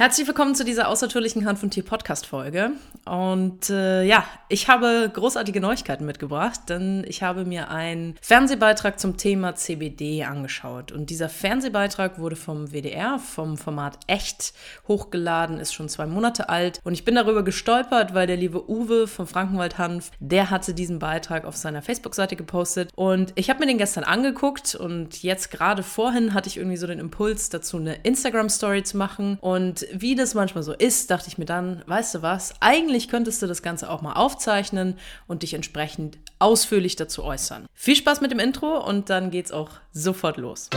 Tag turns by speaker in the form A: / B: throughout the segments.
A: Herzlich willkommen zu dieser außertürlichen Hand von Tier Podcast Folge. Und äh, ja, ich habe großartige Neuigkeiten mitgebracht, denn ich habe mir einen Fernsehbeitrag zum Thema CBD angeschaut. Und dieser Fernsehbeitrag wurde vom WDR, vom Format Echt, hochgeladen, ist schon zwei Monate alt. Und ich bin darüber gestolpert, weil der liebe Uwe vom Frankenwald Hanf, der hatte diesen Beitrag auf seiner Facebook-Seite gepostet. Und ich habe mir den gestern angeguckt und jetzt gerade vorhin hatte ich irgendwie so den Impuls dazu, eine Instagram-Story zu machen. Und wie das manchmal so ist, dachte ich mir dann, weißt du was, eigentlich könntest du das Ganze auch mal aufzeichnen und dich entsprechend ausführlich dazu äußern. Viel Spaß mit dem Intro und dann geht's auch sofort los.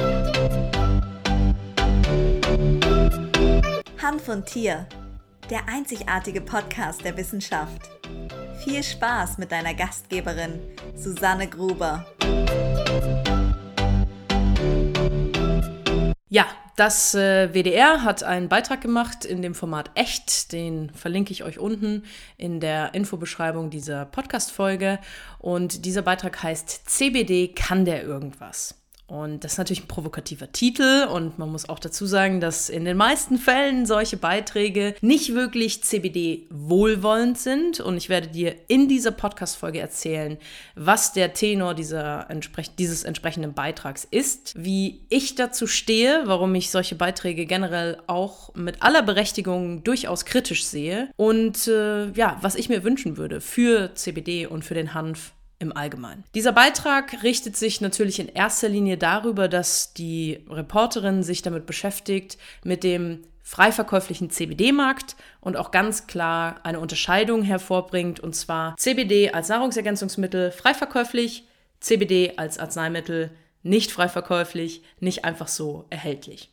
B: Hand von Tier, der einzigartige Podcast der Wissenschaft. Viel Spaß mit deiner Gastgeberin Susanne Gruber.
A: Ja, das äh, WDR hat einen Beitrag gemacht in dem Format Echt, den verlinke ich euch unten in der Infobeschreibung dieser Podcast-Folge. Und dieser Beitrag heißt CBD, kann der irgendwas? Und das ist natürlich ein provokativer Titel und man muss auch dazu sagen, dass in den meisten Fällen solche Beiträge nicht wirklich CBD wohlwollend sind. Und ich werde dir in dieser Podcast-Folge erzählen, was der Tenor dieser, dieses entsprechenden Beitrags ist, wie ich dazu stehe, warum ich solche Beiträge generell auch mit aller Berechtigung durchaus kritisch sehe und äh, ja, was ich mir wünschen würde für CBD und für den Hanf im Allgemeinen. Dieser Beitrag richtet sich natürlich in erster Linie darüber, dass die Reporterin sich damit beschäftigt, mit dem freiverkäuflichen CBD-Markt und auch ganz klar eine Unterscheidung hervorbringt, und zwar CBD als Nahrungsergänzungsmittel freiverkäuflich, CBD als Arzneimittel nicht freiverkäuflich, nicht einfach so erhältlich.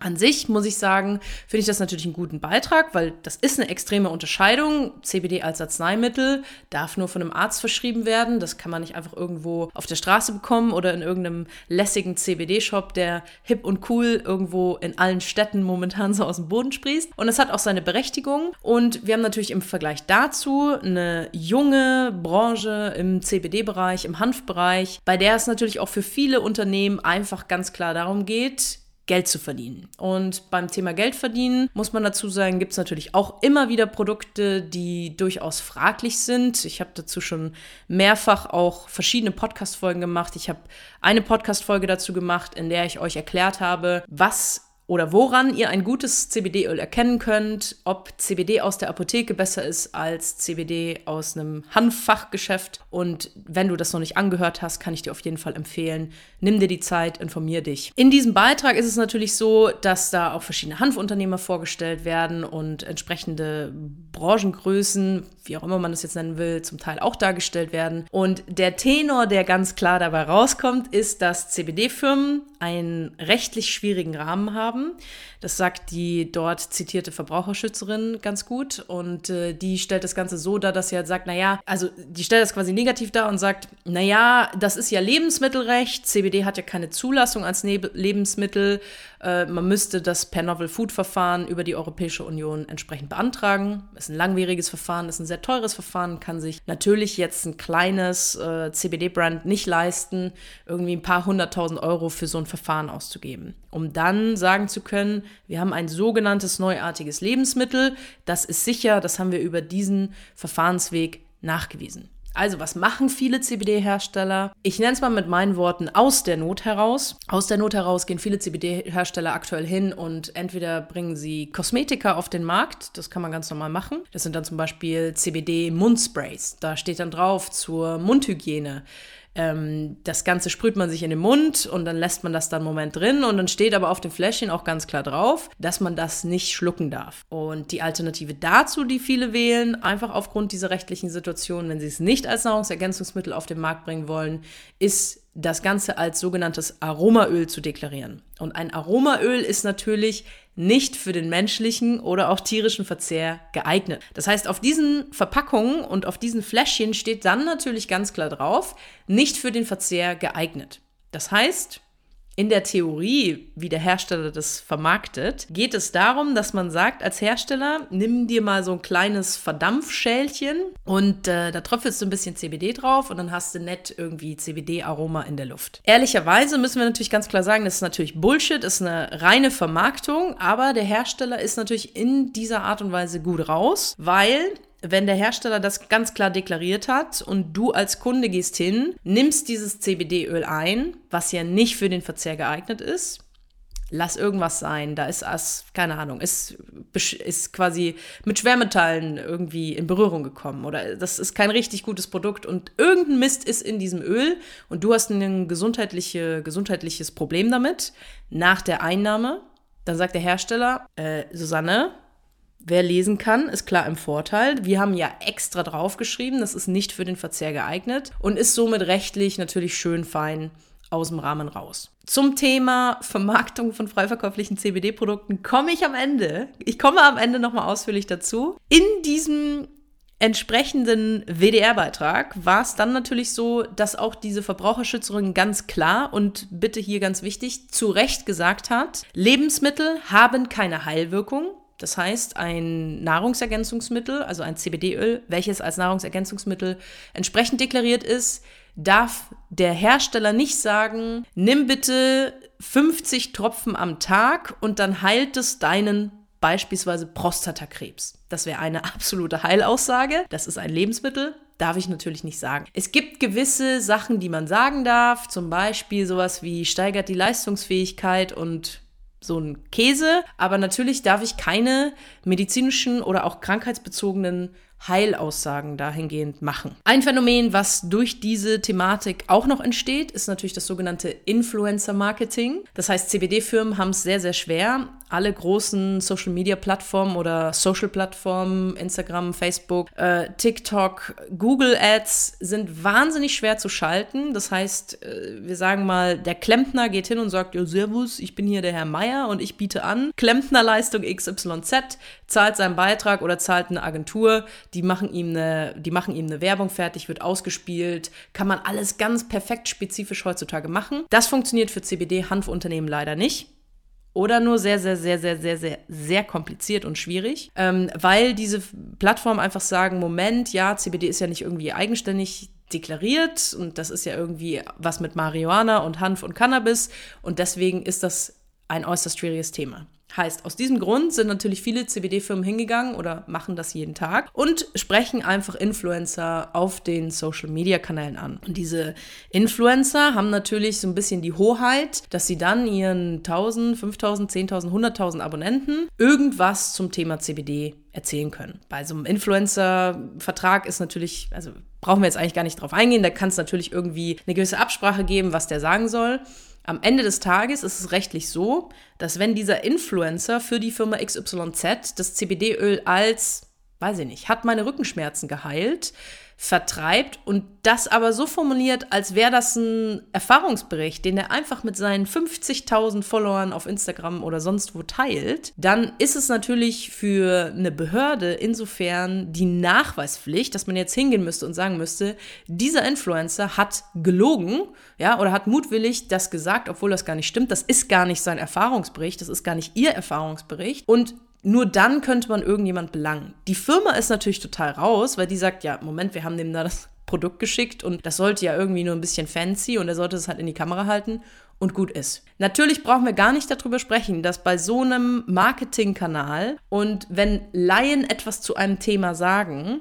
A: An sich muss ich sagen, finde ich das natürlich einen guten Beitrag, weil das ist eine extreme Unterscheidung. CBD als Arzneimittel darf nur von einem Arzt verschrieben werden. Das kann man nicht einfach irgendwo auf der Straße bekommen oder in irgendeinem lässigen CBD-Shop, der hip und cool irgendwo in allen Städten momentan so aus dem Boden sprießt. Und es hat auch seine Berechtigung. Und wir haben natürlich im Vergleich dazu eine junge Branche im CBD-Bereich, im Hanfbereich, bei der es natürlich auch für viele Unternehmen einfach ganz klar darum geht, Geld zu verdienen. Und beim Thema Geld verdienen muss man dazu sagen, gibt es natürlich auch immer wieder Produkte, die durchaus fraglich sind. Ich habe dazu schon mehrfach auch verschiedene Podcast-Folgen gemacht. Ich habe eine Podcast-Folge dazu gemacht, in der ich euch erklärt habe, was oder woran ihr ein gutes CBD-Öl erkennen könnt, ob CBD aus der Apotheke besser ist als CBD aus einem Hanffachgeschäft. Und wenn du das noch nicht angehört hast, kann ich dir auf jeden Fall empfehlen, nimm dir die Zeit, informier dich. In diesem Beitrag ist es natürlich so, dass da auch verschiedene Hanfunternehmer vorgestellt werden und entsprechende Branchengrößen, wie auch immer man das jetzt nennen will, zum Teil auch dargestellt werden. Und der Tenor, der ganz klar dabei rauskommt, ist, dass CBD-Firmen einen rechtlich schwierigen Rahmen haben. Das sagt die dort zitierte Verbraucherschützerin ganz gut. Und äh, die stellt das Ganze so dar, dass sie halt sagt, naja, also die stellt das quasi negativ dar und sagt, naja, das ist ja Lebensmittelrecht, CBD hat ja keine Zulassung als ne Lebensmittel. Äh, man müsste das per Novel Food Verfahren über die Europäische Union entsprechend beantragen. Ist ein langwieriges Verfahren, ist ein sehr teures Verfahren, kann sich natürlich jetzt ein kleines äh, CBD-Brand nicht leisten, irgendwie ein paar hunderttausend Euro für so ein Verfahren auszugeben. Um dann sagen zu können, wir haben ein sogenanntes neuartiges Lebensmittel, das ist sicher, das haben wir über diesen Verfahrensweg nachgewiesen. Also, was machen viele CBD-Hersteller? Ich nenne es mal mit meinen Worten aus der Not heraus. Aus der Not heraus gehen viele CBD-Hersteller aktuell hin und entweder bringen sie Kosmetika auf den Markt, das kann man ganz normal machen. Das sind dann zum Beispiel CBD-Mundsprays. Da steht dann drauf zur Mundhygiene. Ähm, das Ganze sprüht man sich in den Mund und dann lässt man das dann einen Moment drin und dann steht aber auf dem Fläschchen auch ganz klar drauf, dass man das nicht schlucken darf. Und die Alternative dazu, die viele wählen, einfach aufgrund dieser rechtlichen Situation, wenn sie es nicht als Nahrungsergänzungsmittel auf den Markt bringen wollen, ist das Ganze als sogenanntes Aromaöl zu deklarieren. Und ein Aromaöl ist natürlich nicht für den menschlichen oder auch tierischen Verzehr geeignet. Das heißt, auf diesen Verpackungen und auf diesen Fläschchen steht dann natürlich ganz klar drauf, nicht für den Verzehr geeignet. Das heißt, in der Theorie, wie der Hersteller das vermarktet, geht es darum, dass man sagt, als Hersteller, nimm dir mal so ein kleines Verdampfschälchen und äh, da tröpfelst du ein bisschen CBD drauf und dann hast du nett irgendwie CBD-Aroma in der Luft. Ehrlicherweise müssen wir natürlich ganz klar sagen, das ist natürlich Bullshit, ist eine reine Vermarktung, aber der Hersteller ist natürlich in dieser Art und Weise gut raus, weil wenn der Hersteller das ganz klar deklariert hat und du als Kunde gehst hin, nimmst dieses CBD-Öl ein, was ja nicht für den Verzehr geeignet ist, lass irgendwas sein, da ist as, keine Ahnung, ist, ist quasi mit Schwermetallen irgendwie in Berührung gekommen oder das ist kein richtig gutes Produkt und irgendein Mist ist in diesem Öl und du hast ein gesundheitliche, gesundheitliches Problem damit. Nach der Einnahme, dann sagt der Hersteller, äh, Susanne, Wer lesen kann, ist klar im Vorteil. Wir haben ja extra draufgeschrieben, das ist nicht für den Verzehr geeignet und ist somit rechtlich natürlich schön fein aus dem Rahmen raus. Zum Thema Vermarktung von freiverkäuflichen CBD-Produkten komme ich am Ende. Ich komme am Ende nochmal ausführlich dazu. In diesem entsprechenden WDR-Beitrag war es dann natürlich so, dass auch diese Verbraucherschützerin ganz klar und bitte hier ganz wichtig zu Recht gesagt hat, Lebensmittel haben keine Heilwirkung. Das heißt, ein Nahrungsergänzungsmittel, also ein CBD-Öl, welches als Nahrungsergänzungsmittel entsprechend deklariert ist, darf der Hersteller nicht sagen, nimm bitte 50 Tropfen am Tag und dann heilt es deinen beispielsweise Prostatakrebs. Das wäre eine absolute Heilaussage. Das ist ein Lebensmittel. Darf ich natürlich nicht sagen. Es gibt gewisse Sachen, die man sagen darf, zum Beispiel sowas wie steigert die Leistungsfähigkeit und so ein Käse, aber natürlich darf ich keine medizinischen oder auch krankheitsbezogenen Heilaussagen dahingehend machen. Ein Phänomen, was durch diese Thematik auch noch entsteht, ist natürlich das sogenannte Influencer-Marketing. Das heißt, CBD-Firmen haben es sehr, sehr schwer, alle großen Social-Media-Plattformen oder Social-Plattformen, Instagram, Facebook, äh, TikTok, Google Ads sind wahnsinnig schwer zu schalten. Das heißt, äh, wir sagen mal, der Klempner geht hin und sagt, ja, Servus, ich bin hier der Herr Meier und ich biete an Klempnerleistung XYZ, zahlt seinen Beitrag oder zahlt eine Agentur, die machen ihm eine, die machen ihm eine Werbung fertig, wird ausgespielt, kann man alles ganz perfekt spezifisch heutzutage machen. Das funktioniert für CBD-Hanfunternehmen leider nicht oder nur sehr, sehr, sehr, sehr, sehr, sehr, sehr kompliziert und schwierig, ähm, weil diese Plattformen einfach sagen, Moment, ja, CBD ist ja nicht irgendwie eigenständig deklariert und das ist ja irgendwie was mit Marihuana und Hanf und Cannabis und deswegen ist das ein äußerst schwieriges Thema. Heißt, aus diesem Grund sind natürlich viele CBD-Firmen hingegangen oder machen das jeden Tag und sprechen einfach Influencer auf den Social-Media-Kanälen an. Und diese Influencer haben natürlich so ein bisschen die Hoheit, dass sie dann ihren 1000, 5000, 10.000, 100.000 Abonnenten irgendwas zum Thema CBD erzählen können. Bei so einem Influencer-Vertrag ist natürlich, also brauchen wir jetzt eigentlich gar nicht drauf eingehen, da kann es natürlich irgendwie eine gewisse Absprache geben, was der sagen soll. Am Ende des Tages ist es rechtlich so, dass wenn dieser Influencer für die Firma XYZ das CBD-Öl als, weiß ich nicht, hat meine Rückenschmerzen geheilt, vertreibt und das aber so formuliert, als wäre das ein Erfahrungsbericht, den er einfach mit seinen 50.000 Followern auf Instagram oder sonst wo teilt, dann ist es natürlich für eine Behörde insofern die Nachweispflicht, dass man jetzt hingehen müsste und sagen müsste, dieser Influencer hat gelogen, ja, oder hat mutwillig das gesagt, obwohl das gar nicht stimmt. Das ist gar nicht sein Erfahrungsbericht, das ist gar nicht ihr Erfahrungsbericht und nur dann könnte man irgendjemand belangen. Die Firma ist natürlich total raus, weil die sagt, ja, Moment, wir haben dem da das Produkt geschickt und das sollte ja irgendwie nur ein bisschen fancy und er sollte es halt in die Kamera halten und gut ist. Natürlich brauchen wir gar nicht darüber sprechen, dass bei so einem Marketingkanal und wenn Laien etwas zu einem Thema sagen,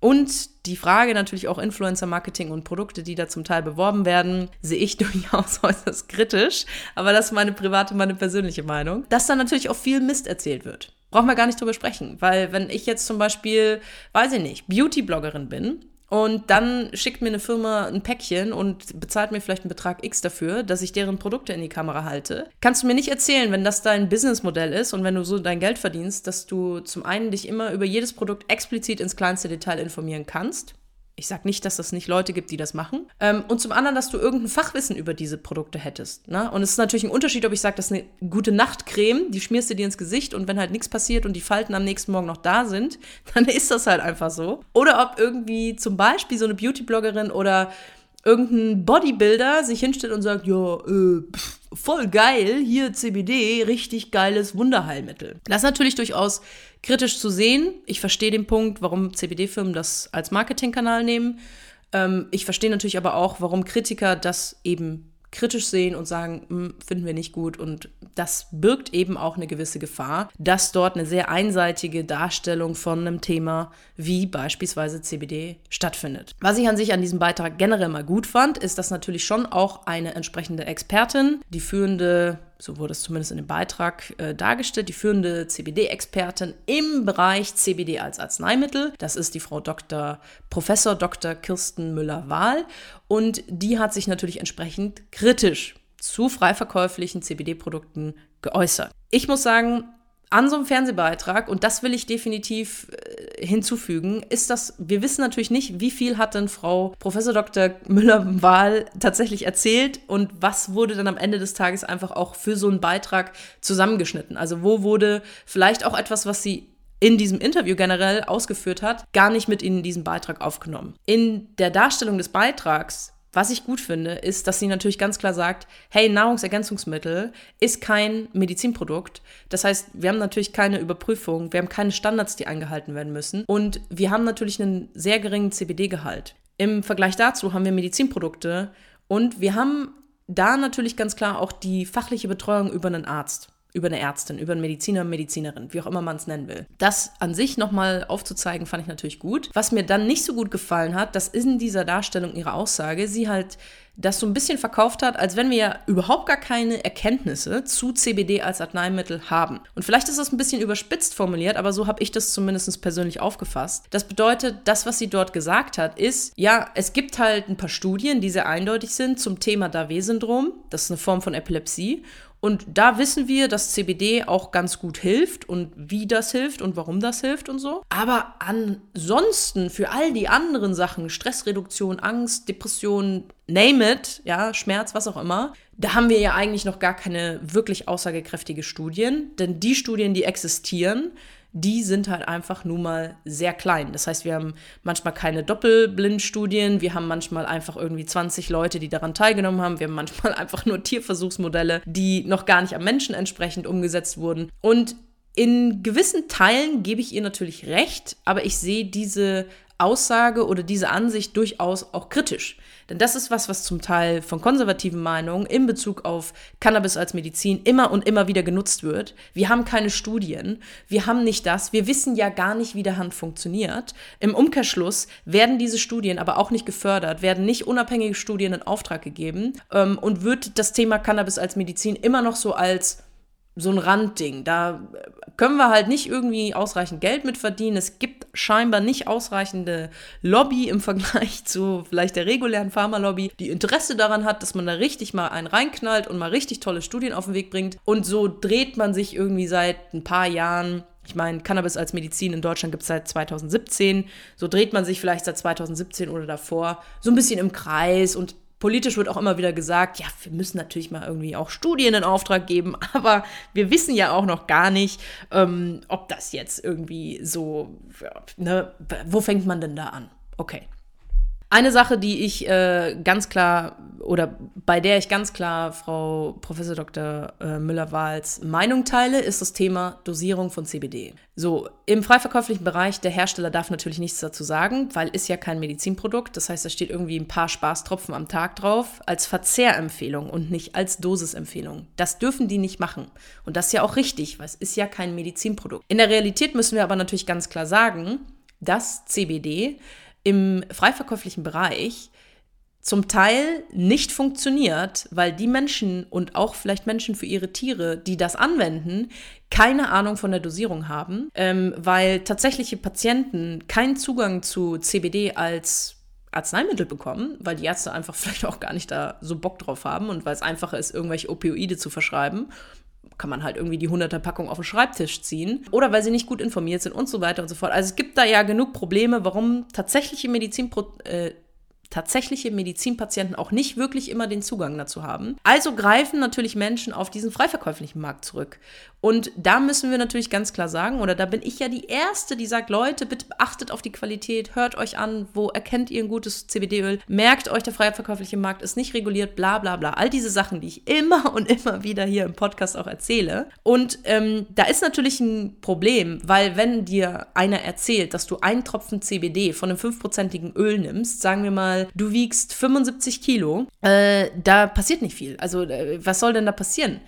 A: und die Frage natürlich auch Influencer-Marketing und Produkte, die da zum Teil beworben werden, sehe ich durchaus äußerst kritisch. Aber das ist meine private, meine persönliche Meinung. Dass da natürlich auch viel Mist erzählt wird. Brauchen wir gar nicht drüber sprechen. Weil wenn ich jetzt zum Beispiel, weiß ich nicht, Beauty-Bloggerin bin und dann schickt mir eine Firma ein Päckchen und bezahlt mir vielleicht einen Betrag X dafür, dass ich deren Produkte in die Kamera halte. Kannst du mir nicht erzählen, wenn das dein Businessmodell ist und wenn du so dein Geld verdienst, dass du zum einen dich immer über jedes Produkt explizit ins kleinste Detail informieren kannst ich sage nicht, dass es nicht Leute gibt, die das machen. Ähm, und zum anderen, dass du irgendein Fachwissen über diese Produkte hättest. Ne? Und es ist natürlich ein Unterschied, ob ich sage, das ist eine gute Nachtcreme, die schmierst du dir ins Gesicht und wenn halt nichts passiert und die Falten am nächsten Morgen noch da sind, dann ist das halt einfach so. Oder ob irgendwie zum Beispiel so eine Beauty-Bloggerin oder irgendein Bodybuilder sich hinstellt und sagt, ja, äh, pff, voll geil, hier CBD, richtig geiles Wunderheilmittel. Das ist natürlich durchaus kritisch zu sehen. Ich verstehe den Punkt, warum CBD-Firmen das als Marketingkanal nehmen. Ähm, ich verstehe natürlich aber auch, warum Kritiker das eben kritisch sehen und sagen, hm, finden wir nicht gut. Und das birgt eben auch eine gewisse Gefahr, dass dort eine sehr einseitige Darstellung von einem Thema wie beispielsweise CBD stattfindet. Was ich an sich an diesem Beitrag generell mal gut fand, ist, dass natürlich schon auch eine entsprechende Expertin, die führende so wurde es zumindest in dem Beitrag äh, dargestellt, die führende CBD-Expertin im Bereich CBD als Arzneimittel. Das ist die Frau Dr. Professor Dr. Kirsten Müller-Wahl. Und die hat sich natürlich entsprechend kritisch zu freiverkäuflichen CBD-Produkten geäußert. Ich muss sagen, an so einem Fernsehbeitrag, und das will ich definitiv äh, hinzufügen, ist das, wir wissen natürlich nicht, wie viel hat denn Frau Professor Dr. Müller-Wahl tatsächlich erzählt und was wurde dann am Ende des Tages einfach auch für so einen Beitrag zusammengeschnitten. Also wo wurde vielleicht auch etwas, was sie in diesem Interview generell ausgeführt hat, gar nicht mit in diesen Beitrag aufgenommen. In der Darstellung des Beitrags was ich gut finde, ist, dass sie natürlich ganz klar sagt, hey, Nahrungsergänzungsmittel ist kein Medizinprodukt. Das heißt, wir haben natürlich keine Überprüfung, wir haben keine Standards, die eingehalten werden müssen und wir haben natürlich einen sehr geringen CBD-Gehalt. Im Vergleich dazu haben wir Medizinprodukte und wir haben da natürlich ganz klar auch die fachliche Betreuung über einen Arzt über eine Ärztin, über einen Mediziner, Medizinerin, wie auch immer man es nennen will. Das an sich nochmal aufzuzeigen, fand ich natürlich gut. Was mir dann nicht so gut gefallen hat, das ist in dieser Darstellung ihrer Aussage, sie halt das so ein bisschen verkauft hat, als wenn wir ja überhaupt gar keine Erkenntnisse zu CBD als Arzneimittel haben. Und vielleicht ist das ein bisschen überspitzt formuliert, aber so habe ich das zumindest persönlich aufgefasst. Das bedeutet, das, was sie dort gesagt hat, ist, ja, es gibt halt ein paar Studien, die sehr eindeutig sind zum Thema Davé-Syndrom. Das ist eine Form von Epilepsie. Und da wissen wir, dass CBD auch ganz gut hilft und wie das hilft und warum das hilft und so. Aber ansonsten für all die anderen Sachen, Stressreduktion, Angst, Depression, name it, ja, Schmerz, was auch immer, da haben wir ja eigentlich noch gar keine wirklich aussagekräftige Studien. Denn die Studien, die existieren, die sind halt einfach nun mal sehr klein. Das heißt, wir haben manchmal keine Doppelblindstudien, wir haben manchmal einfach irgendwie 20 Leute, die daran teilgenommen haben, wir haben manchmal einfach nur Tierversuchsmodelle, die noch gar nicht am Menschen entsprechend umgesetzt wurden. Und in gewissen Teilen gebe ich ihr natürlich recht, aber ich sehe diese Aussage oder diese Ansicht durchaus auch kritisch. Denn das ist was, was zum Teil von konservativen Meinungen in Bezug auf Cannabis als Medizin immer und immer wieder genutzt wird. Wir haben keine Studien, wir haben nicht das, wir wissen ja gar nicht, wie der Hand funktioniert. Im Umkehrschluss werden diese Studien aber auch nicht gefördert, werden nicht unabhängige Studien in Auftrag gegeben ähm, und wird das Thema Cannabis als Medizin immer noch so als so ein Randding. Da können wir halt nicht irgendwie ausreichend Geld mit verdienen. Es gibt scheinbar nicht ausreichende Lobby im Vergleich zu vielleicht der regulären Pharmalobby, die Interesse daran hat, dass man da richtig mal einen reinknallt und mal richtig tolle Studien auf den Weg bringt. Und so dreht man sich irgendwie seit ein paar Jahren ich meine, Cannabis als Medizin in Deutschland gibt es seit 2017. So dreht man sich vielleicht seit 2017 oder davor so ein bisschen im Kreis und Politisch wird auch immer wieder gesagt, ja, wir müssen natürlich mal irgendwie auch Studien in Auftrag geben, aber wir wissen ja auch noch gar nicht, ähm, ob das jetzt irgendwie so, ne, wo fängt man denn da an? Okay. Eine Sache, die ich äh, ganz klar oder bei der ich ganz klar Frau Professor Dr. Äh, Müller-Wahls Meinung teile, ist das Thema Dosierung von CBD. So, im freiverkäuflichen Bereich, der Hersteller darf natürlich nichts dazu sagen, weil ist ja kein Medizinprodukt. Das heißt, da steht irgendwie ein paar Spaßtropfen am Tag drauf als Verzehrempfehlung und nicht als Dosisempfehlung. Das dürfen die nicht machen. Und das ist ja auch richtig, weil es ist ja kein Medizinprodukt. In der Realität müssen wir aber natürlich ganz klar sagen, dass CBD im freiverkäuflichen Bereich zum Teil nicht funktioniert, weil die Menschen und auch vielleicht Menschen für ihre Tiere, die das anwenden, keine Ahnung von der Dosierung haben, ähm, weil tatsächliche Patienten keinen Zugang zu CBD als Arzneimittel bekommen, weil die Ärzte einfach vielleicht auch gar nicht da so Bock drauf haben und weil es einfacher ist, irgendwelche Opioide zu verschreiben kann man halt irgendwie die 100er Packung auf den Schreibtisch ziehen oder weil sie nicht gut informiert sind und so weiter und so fort. Also es gibt da ja genug Probleme, warum tatsächliche Medizinprodukte äh, tatsächliche Medizinpatienten auch nicht wirklich immer den Zugang dazu haben. Also greifen natürlich Menschen auf diesen freiverkäuflichen Markt zurück. Und da müssen wir natürlich ganz klar sagen, oder da bin ich ja die Erste, die sagt, Leute, bitte achtet auf die Qualität, hört euch an, wo erkennt ihr ein gutes CBD-Öl, merkt euch, der freiverkäufliche Markt ist nicht reguliert, bla bla bla. All diese Sachen, die ich immer und immer wieder hier im Podcast auch erzähle. Und ähm, da ist natürlich ein Problem, weil wenn dir einer erzählt, dass du einen Tropfen CBD von einem fünfprozentigen Öl nimmst, sagen wir mal, du wiegst 75 Kilo, äh, da passiert nicht viel. Also äh, was soll denn da passieren?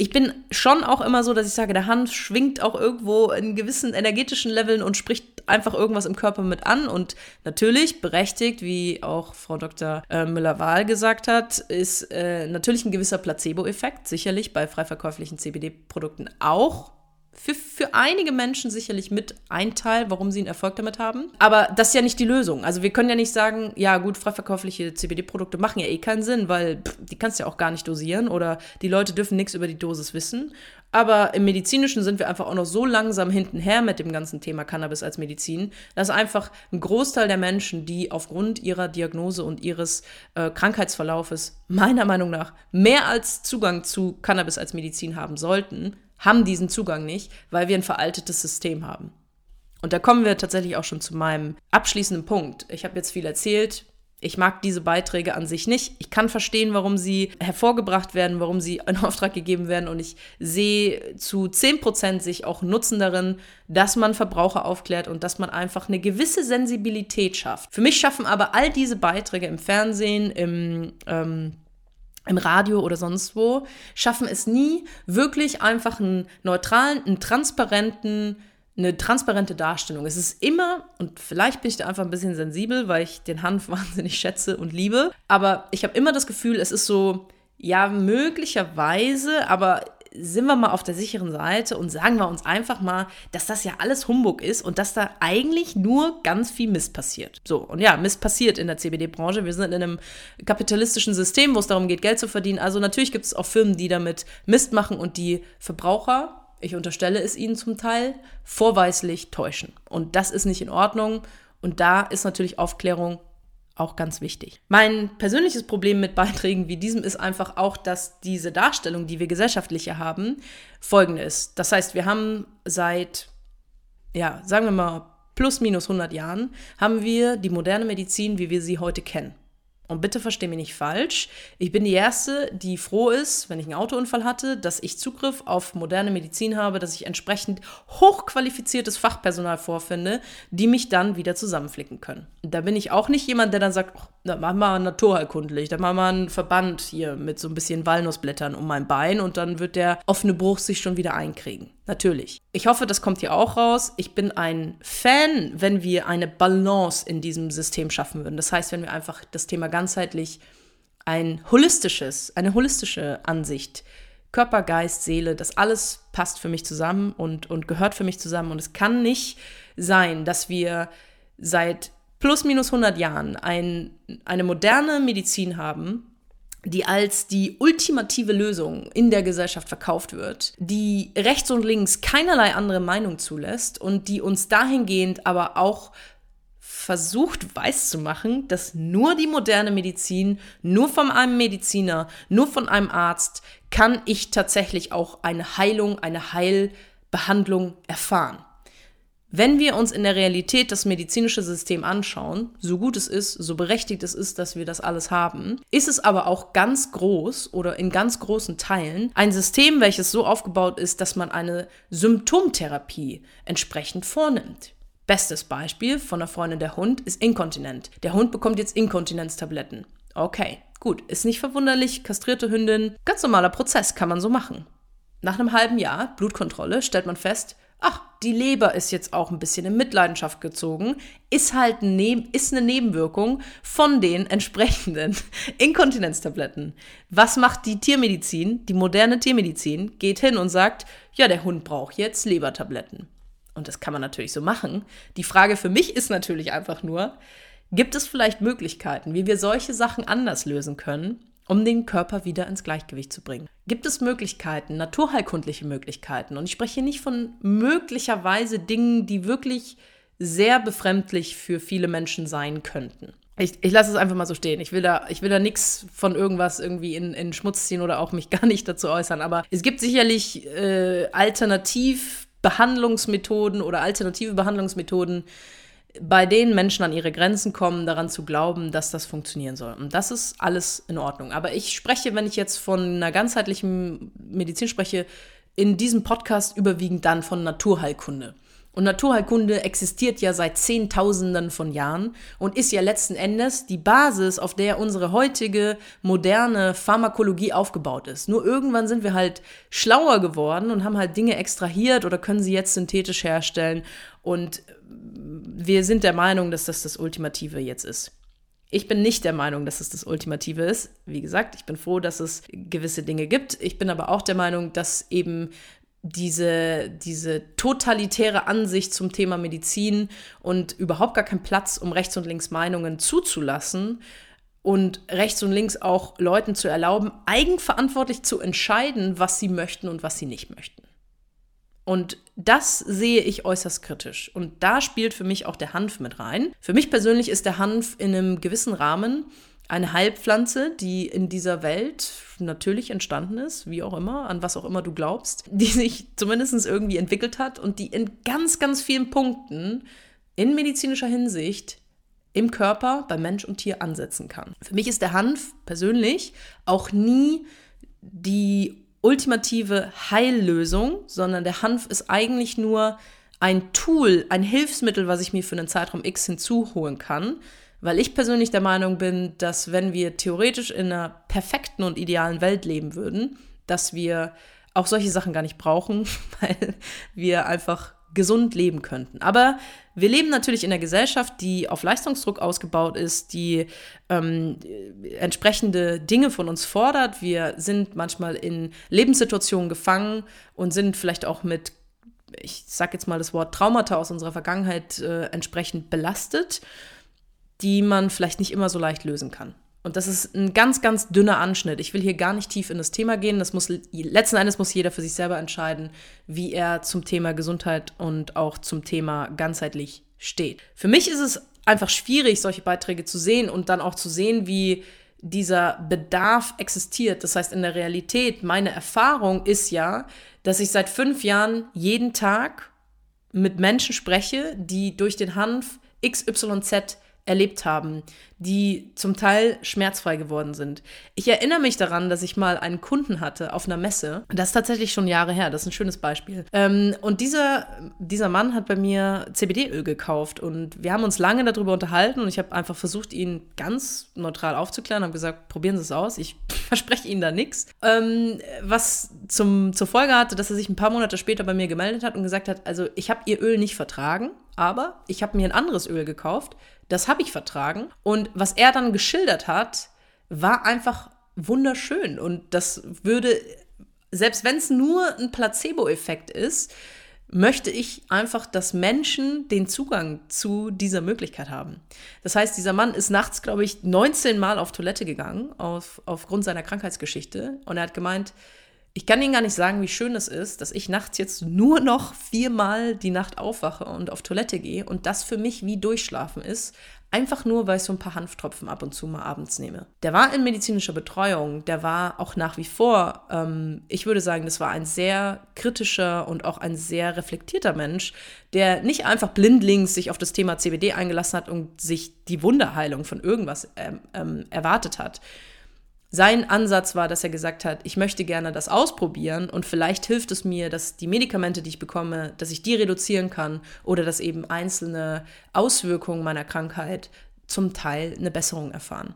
A: ich bin schon auch immer so, dass ich sage, der Hanf schwingt auch irgendwo in gewissen energetischen Leveln und spricht einfach irgendwas im Körper mit an. Und natürlich, berechtigt, wie auch Frau Dr. Äh, Müller-Wahl gesagt hat, ist äh, natürlich ein gewisser Placebo-Effekt, sicherlich bei frei verkäuflichen CBD-Produkten auch für, für einige Menschen sicherlich mit ein Teil, warum sie einen Erfolg damit haben. Aber das ist ja nicht die Lösung. Also wir können ja nicht sagen, ja gut, freiverkäufliche CBD-Produkte machen ja eh keinen Sinn, weil pff, die kannst du ja auch gar nicht dosieren oder die Leute dürfen nichts über die Dosis wissen. Aber im Medizinischen sind wir einfach auch noch so langsam hintenher mit dem ganzen Thema Cannabis als Medizin, dass einfach ein Großteil der Menschen, die aufgrund ihrer Diagnose und ihres äh, Krankheitsverlaufes meiner Meinung nach mehr als Zugang zu Cannabis als Medizin haben sollten, haben diesen Zugang nicht, weil wir ein veraltetes System haben. Und da kommen wir tatsächlich auch schon zu meinem abschließenden Punkt. Ich habe jetzt viel erzählt. Ich mag diese Beiträge an sich nicht. Ich kann verstehen, warum sie hervorgebracht werden, warum sie in Auftrag gegeben werden. Und ich sehe zu 10% sich auch Nutzen darin, dass man Verbraucher aufklärt und dass man einfach eine gewisse Sensibilität schafft. Für mich schaffen aber all diese Beiträge im Fernsehen, im ähm, im Radio oder sonst wo, schaffen es nie, wirklich einfach einen neutralen, einen transparenten, eine transparente Darstellung. Es ist immer, und vielleicht bin ich da einfach ein bisschen sensibel, weil ich den Hanf wahnsinnig schätze und liebe, aber ich habe immer das Gefühl, es ist so, ja, möglicherweise, aber sind wir mal auf der sicheren Seite und sagen wir uns einfach mal, dass das ja alles Humbug ist und dass da eigentlich nur ganz viel Mist passiert. So, und ja, Mist passiert in der CBD-Branche. Wir sind in einem kapitalistischen System, wo es darum geht, Geld zu verdienen. Also natürlich gibt es auch Firmen, die damit Mist machen und die Verbraucher, ich unterstelle es ihnen zum Teil, vorweislich täuschen. Und das ist nicht in Ordnung. Und da ist natürlich Aufklärung auch ganz wichtig. Mein persönliches Problem mit Beiträgen wie diesem ist einfach auch, dass diese Darstellung, die wir gesellschaftlich hier haben, folgende ist. Das heißt, wir haben seit, ja, sagen wir mal, plus minus 100 Jahren, haben wir die moderne Medizin, wie wir sie heute kennen. Und bitte versteh mich nicht falsch. Ich bin die Erste, die froh ist, wenn ich einen Autounfall hatte, dass ich Zugriff auf moderne Medizin habe, dass ich entsprechend hochqualifiziertes Fachpersonal vorfinde, die mich dann wieder zusammenflicken können. Da bin ich auch nicht jemand, der dann sagt, oh, da machen wir naturheilkundlich, da machen wir einen Verband hier mit so ein bisschen Walnussblättern um mein Bein und dann wird der offene Bruch sich schon wieder einkriegen. Natürlich. Ich hoffe, das kommt hier auch raus. Ich bin ein Fan, wenn wir eine Balance in diesem System schaffen würden. Das heißt, wenn wir einfach das Thema ganzheitlich ein holistisches, eine holistische Ansicht, Körper, Geist, Seele, das alles passt für mich zusammen und, und gehört für mich zusammen. Und es kann nicht sein, dass wir seit plus minus 100 Jahren ein, eine moderne Medizin haben, die als die ultimative Lösung in der Gesellschaft verkauft wird, die rechts und links keinerlei andere Meinung zulässt und die uns dahingehend aber auch versucht weiß zu machen, dass nur die moderne Medizin, nur von einem Mediziner, nur von einem Arzt kann ich tatsächlich auch eine Heilung, eine Heilbehandlung erfahren. Wenn wir uns in der Realität das medizinische System anschauen, so gut es ist, so berechtigt es ist, dass wir das alles haben, ist es aber auch ganz groß oder in ganz großen Teilen ein System, welches so aufgebaut ist, dass man eine Symptomtherapie entsprechend vornimmt. Bestes Beispiel von einer Freundin der Hund ist inkontinent. Der Hund bekommt jetzt Inkontinenztabletten. Okay, gut, ist nicht verwunderlich, kastrierte Hündin, ganz normaler Prozess, kann man so machen. Nach einem halben Jahr Blutkontrolle stellt man fest, ach, die Leber ist jetzt auch ein bisschen in Mitleidenschaft gezogen, ist halt ne ist eine Nebenwirkung von den entsprechenden Inkontinenztabletten. Was macht die Tiermedizin? Die moderne Tiermedizin geht hin und sagt, ja, der Hund braucht jetzt Lebertabletten. Und das kann man natürlich so machen. Die Frage für mich ist natürlich einfach nur, gibt es vielleicht Möglichkeiten, wie wir solche Sachen anders lösen können? Um den Körper wieder ins Gleichgewicht zu bringen. Gibt es Möglichkeiten, naturheilkundliche Möglichkeiten? Und ich spreche hier nicht von möglicherweise Dingen, die wirklich sehr befremdlich für viele Menschen sein könnten. ich, ich lasse es einfach mal so stehen. Ich will da, da nichts von irgendwas irgendwie in, in Schmutz ziehen oder auch mich gar nicht dazu äußern. Aber es gibt sicherlich äh, Alternativbehandlungsmethoden oder alternative Behandlungsmethoden, bei denen Menschen an ihre Grenzen kommen, daran zu glauben, dass das funktionieren soll. Und das ist alles in Ordnung. Aber ich spreche, wenn ich jetzt von einer ganzheitlichen Medizin spreche, in diesem Podcast überwiegend dann von Naturheilkunde. Und Naturheilkunde existiert ja seit Zehntausenden von Jahren und ist ja letzten Endes die Basis, auf der unsere heutige moderne Pharmakologie aufgebaut ist. Nur irgendwann sind wir halt schlauer geworden und haben halt Dinge extrahiert oder können sie jetzt synthetisch herstellen. Und wir sind der Meinung, dass das das Ultimative jetzt ist. Ich bin nicht der Meinung, dass es das Ultimative ist. Wie gesagt, ich bin froh, dass es gewisse Dinge gibt. Ich bin aber auch der Meinung, dass eben diese, diese totalitäre Ansicht zum Thema Medizin und überhaupt gar keinen Platz, um rechts und links Meinungen zuzulassen und rechts und links auch Leuten zu erlauben, eigenverantwortlich zu entscheiden, was sie möchten und was sie nicht möchten. Und das sehe ich äußerst kritisch. Und da spielt für mich auch der Hanf mit rein. Für mich persönlich ist der Hanf in einem gewissen Rahmen eine Heilpflanze, die in dieser Welt natürlich entstanden ist, wie auch immer, an was auch immer du glaubst, die sich zumindest irgendwie entwickelt hat und die in ganz, ganz vielen Punkten in medizinischer Hinsicht im Körper bei Mensch und Tier ansetzen kann. Für mich ist der Hanf persönlich auch nie die ultimative Heillösung, sondern der Hanf ist eigentlich nur ein Tool, ein Hilfsmittel, was ich mir für einen Zeitraum X hinzuholen kann, weil ich persönlich der Meinung bin, dass wenn wir theoretisch in einer perfekten und idealen Welt leben würden, dass wir auch solche Sachen gar nicht brauchen, weil wir einfach gesund leben könnten. Aber wir leben natürlich in einer Gesellschaft, die auf Leistungsdruck ausgebaut ist, die ähm, entsprechende Dinge von uns fordert. Wir sind manchmal in Lebenssituationen gefangen und sind vielleicht auch mit, ich sage jetzt mal das Wort Traumata aus unserer Vergangenheit äh, entsprechend belastet die man vielleicht nicht immer so leicht lösen kann. Und das ist ein ganz, ganz dünner Anschnitt. Ich will hier gar nicht tief in das Thema gehen. Das muss, letzten Endes muss jeder für sich selber entscheiden, wie er zum Thema Gesundheit und auch zum Thema ganzheitlich steht. Für mich ist es einfach schwierig, solche Beiträge zu sehen und dann auch zu sehen, wie dieser Bedarf existiert. Das heißt, in der Realität, meine Erfahrung ist ja, dass ich seit fünf Jahren jeden Tag mit Menschen spreche, die durch den Hanf XYZ erlebt haben, die zum Teil schmerzfrei geworden sind. Ich erinnere mich daran, dass ich mal einen Kunden hatte auf einer Messe. Das ist tatsächlich schon Jahre her. Das ist ein schönes Beispiel. Ähm, und dieser, dieser Mann hat bei mir CBD-Öl gekauft und wir haben uns lange darüber unterhalten und ich habe einfach versucht, ihn ganz neutral aufzuklären, habe gesagt, probieren Sie es aus. Ich verspreche Ihnen da nichts. Ähm, was zum, zur Folge hatte, dass er sich ein paar Monate später bei mir gemeldet hat und gesagt hat, also ich habe Ihr Öl nicht vertragen, aber ich habe mir ein anderes Öl gekauft, das habe ich vertragen. Und was er dann geschildert hat, war einfach wunderschön. Und das würde, selbst wenn es nur ein Placebo-Effekt ist, möchte ich einfach, dass Menschen den Zugang zu dieser Möglichkeit haben. Das heißt, dieser Mann ist nachts, glaube ich, 19 Mal auf Toilette gegangen, auf, aufgrund seiner Krankheitsgeschichte. Und er hat gemeint, ich kann Ihnen gar nicht sagen, wie schön es ist, dass ich nachts jetzt nur noch viermal die Nacht aufwache und auf Toilette gehe und das für mich wie Durchschlafen ist, einfach nur, weil ich so ein paar Hanftropfen ab und zu mal abends nehme. Der war in medizinischer Betreuung, der war auch nach wie vor, ähm, ich würde sagen, das war ein sehr kritischer und auch ein sehr reflektierter Mensch, der nicht einfach blindlings sich auf das Thema CBD eingelassen hat und sich die Wunderheilung von irgendwas ähm, ähm, erwartet hat. Sein Ansatz war, dass er gesagt hat, ich möchte gerne das ausprobieren und vielleicht hilft es mir, dass die Medikamente, die ich bekomme, dass ich die reduzieren kann oder dass eben einzelne Auswirkungen meiner Krankheit zum Teil eine Besserung erfahren.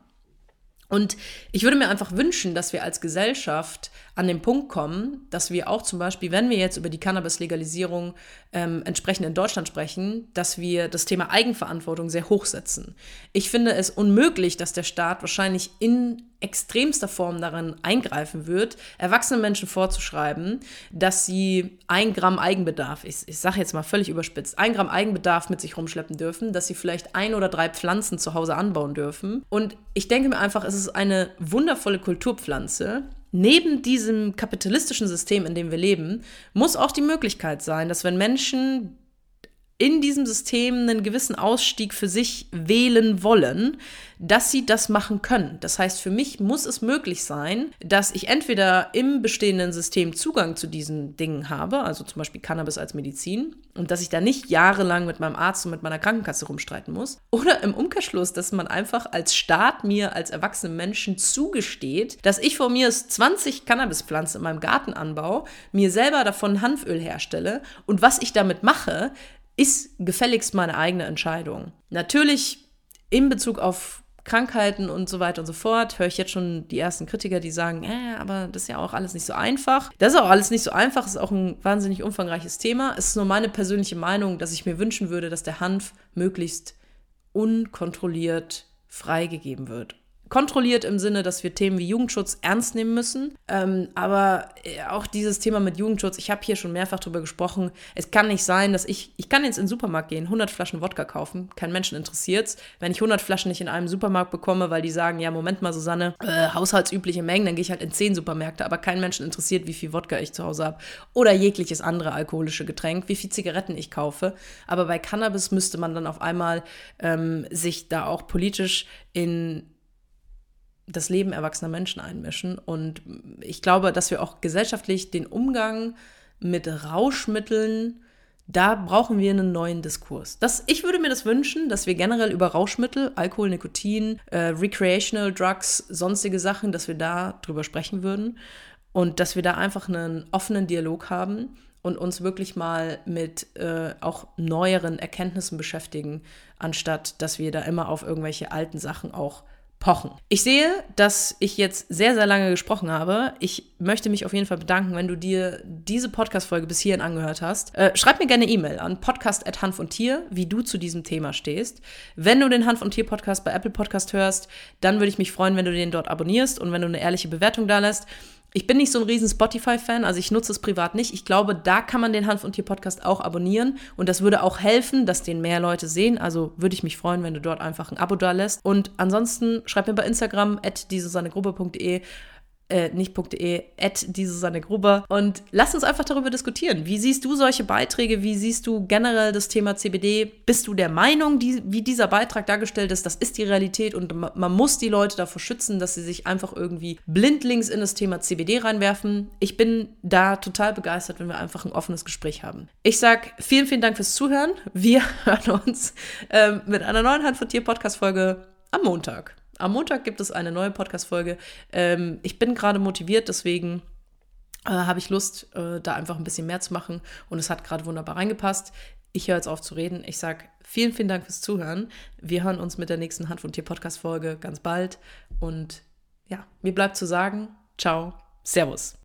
A: Und ich würde mir einfach wünschen, dass wir als Gesellschaft an den Punkt kommen, dass wir auch zum Beispiel, wenn wir jetzt über die Cannabis-Legalisierung ähm, entsprechend in Deutschland sprechen, dass wir das Thema Eigenverantwortung sehr hoch setzen. Ich finde es unmöglich, dass der Staat wahrscheinlich in extremster Form darin eingreifen wird, erwachsenen Menschen vorzuschreiben, dass sie ein Gramm Eigenbedarf, ich, ich sage jetzt mal völlig überspitzt, ein Gramm Eigenbedarf mit sich rumschleppen dürfen, dass sie vielleicht ein oder drei Pflanzen zu Hause anbauen dürfen. Und ich denke mir einfach, es ist eine wundervolle Kulturpflanze, neben diesem kapitalistischen System, in dem wir leben, muss auch die Möglichkeit sein, dass wenn Menschen in diesem System einen gewissen Ausstieg für sich wählen wollen, dass sie das machen können. Das heißt, für mich muss es möglich sein, dass ich entweder im bestehenden System Zugang zu diesen Dingen habe, also zum Beispiel Cannabis als Medizin, und dass ich da nicht jahrelang mit meinem Arzt und mit meiner Krankenkasse rumstreiten muss, oder im Umkehrschluss, dass man einfach als Staat mir als erwachsenen Menschen zugesteht, dass ich vor mir 20 Cannabispflanzen in meinem Garten anbaue, mir selber davon Hanföl herstelle und was ich damit mache, ist gefälligst meine eigene Entscheidung. Natürlich in Bezug auf Krankheiten und so weiter und so fort, höre ich jetzt schon die ersten Kritiker, die sagen, äh, aber das ist ja auch alles nicht so einfach. Das ist auch alles nicht so einfach, ist auch ein wahnsinnig umfangreiches Thema. Es ist nur meine persönliche Meinung, dass ich mir wünschen würde, dass der Hanf möglichst unkontrolliert freigegeben wird kontrolliert im Sinne, dass wir Themen wie Jugendschutz ernst nehmen müssen. Ähm, aber äh, auch dieses Thema mit Jugendschutz, ich habe hier schon mehrfach darüber gesprochen. Es kann nicht sein, dass ich, ich kann jetzt in den Supermarkt gehen, 100 Flaschen Wodka kaufen, kein Menschen interessiert es. Wenn ich 100 Flaschen nicht in einem Supermarkt bekomme, weil die sagen, ja, Moment mal, Susanne, äh, haushaltsübliche Mengen, dann gehe ich halt in 10 Supermärkte, aber kein Menschen interessiert, wie viel Wodka ich zu Hause habe oder jegliches andere alkoholische Getränk, wie viel Zigaretten ich kaufe. Aber bei Cannabis müsste man dann auf einmal ähm, sich da auch politisch in das Leben erwachsener Menschen einmischen. Und ich glaube, dass wir auch gesellschaftlich den Umgang mit Rauschmitteln, da brauchen wir einen neuen Diskurs. Das, ich würde mir das wünschen, dass wir generell über Rauschmittel, Alkohol, Nikotin, äh, Recreational Drugs, sonstige Sachen, dass wir da drüber sprechen würden und dass wir da einfach einen offenen Dialog haben und uns wirklich mal mit äh, auch neueren Erkenntnissen beschäftigen, anstatt dass wir da immer auf irgendwelche alten Sachen auch pochen. Ich sehe, dass ich jetzt sehr, sehr lange gesprochen habe. Ich möchte mich auf jeden Fall bedanken, wenn du dir diese Podcast-Folge bis hierhin angehört hast. Äh, schreib mir gerne E-Mail an podcast.hanf und Tier, wie du zu diesem Thema stehst. Wenn du den Hanf und Tier Podcast bei Apple Podcast hörst, dann würde ich mich freuen, wenn du den dort abonnierst und wenn du eine ehrliche Bewertung da lässt. Ich bin nicht so ein riesen Spotify-Fan, also ich nutze es privat nicht. Ich glaube, da kann man den Hanf und Tier Podcast auch abonnieren und das würde auch helfen, dass den mehr Leute sehen. Also würde ich mich freuen, wenn du dort einfach ein Abo da lässt. Und ansonsten schreib mir bei Instagram at diesesannegruppe.de äh, nicht.de, at diese Susanne Gruber. Und lass uns einfach darüber diskutieren. Wie siehst du solche Beiträge? Wie siehst du generell das Thema CBD? Bist du der Meinung, die, wie dieser Beitrag dargestellt ist, das ist die Realität und man muss die Leute davor schützen, dass sie sich einfach irgendwie blindlings in das Thema CBD reinwerfen? Ich bin da total begeistert, wenn wir einfach ein offenes Gespräch haben. Ich sag vielen, vielen Dank fürs Zuhören. Wir hören uns ähm, mit einer neuen Hand von Tier Podcast Folge am Montag. Am Montag gibt es eine neue Podcast-Folge. Ähm, ich bin gerade motiviert, deswegen äh, habe ich Lust, äh, da einfach ein bisschen mehr zu machen. Und es hat gerade wunderbar reingepasst. Ich höre jetzt auf zu reden. Ich sage vielen, vielen Dank fürs Zuhören. Wir hören uns mit der nächsten Hand von Tier Podcast-Folge ganz bald. Und ja, mir bleibt zu sagen, ciao, servus.